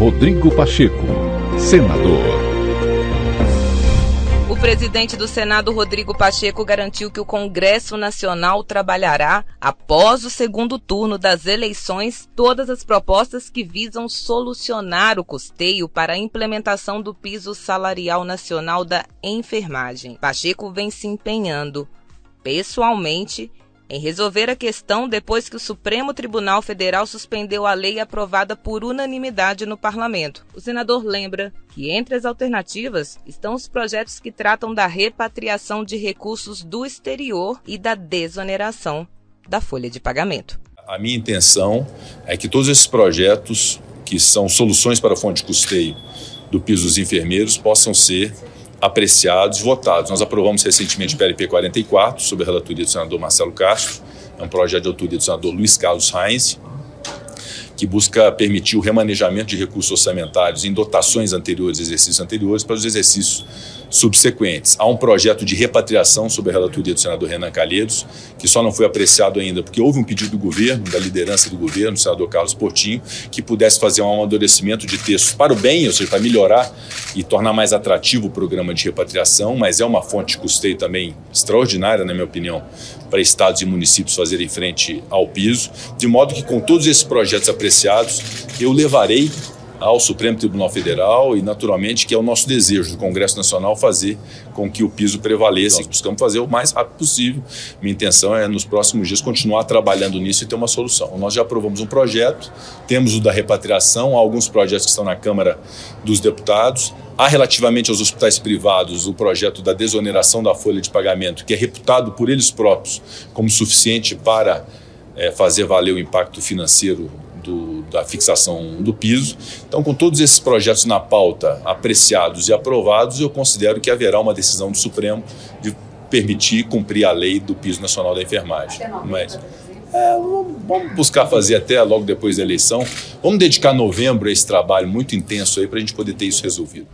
Rodrigo Pacheco, senador. O presidente do Senado, Rodrigo Pacheco, garantiu que o Congresso Nacional trabalhará, após o segundo turno das eleições, todas as propostas que visam solucionar o custeio para a implementação do piso salarial nacional da enfermagem. Pacheco vem se empenhando, pessoalmente, em resolver a questão depois que o Supremo Tribunal Federal suspendeu a lei aprovada por unanimidade no parlamento. O senador lembra que entre as alternativas estão os projetos que tratam da repatriação de recursos do exterior e da desoneração da folha de pagamento. A minha intenção é que todos esses projetos, que são soluções para a fonte de custeio do piso dos enfermeiros, possam ser apreciados, votados. Nós aprovamos recentemente o PLP 44, sob a relatoria do senador Marcelo Castro, é um projeto de autoria do senador Luiz Carlos Reis, que busca permitir o remanejamento de recursos orçamentários em dotações anteriores, exercícios anteriores, para os exercícios subsequentes. Há um projeto de repatriação sob a relatoria do senador Renan Calheiros, que só não foi apreciado ainda porque houve um pedido do governo, da liderança do governo, do senador Carlos Portinho, que pudesse fazer um amadurecimento de textos para o bem, ou seja, para melhorar e tornar mais atrativo o programa de repatriação, mas é uma fonte de custeio também extraordinária, na minha opinião, para estados e municípios fazerem frente ao piso, de modo que com todos esses projetos apreciados, eu levarei ao Supremo Tribunal Federal e, naturalmente, que é o nosso desejo do Congresso Nacional fazer com que o piso prevaleça. Nós buscamos fazer o mais rápido possível. Minha intenção é, nos próximos dias, continuar trabalhando nisso e ter uma solução. Nós já aprovamos um projeto, temos o da repatriação, alguns projetos que estão na Câmara dos Deputados. Há, relativamente aos hospitais privados, o projeto da desoneração da folha de pagamento, que é reputado por eles próprios como suficiente para é, fazer valer o impacto financeiro do, da fixação do piso. Então, com todos esses projetos na pauta, apreciados e aprovados, eu considero que haverá uma decisão do Supremo de permitir cumprir a lei do piso nacional da enfermagem. Mas, é, vamos buscar fazer até logo depois da eleição. Vamos dedicar novembro a esse trabalho muito intenso aí para a gente poder ter isso resolvido.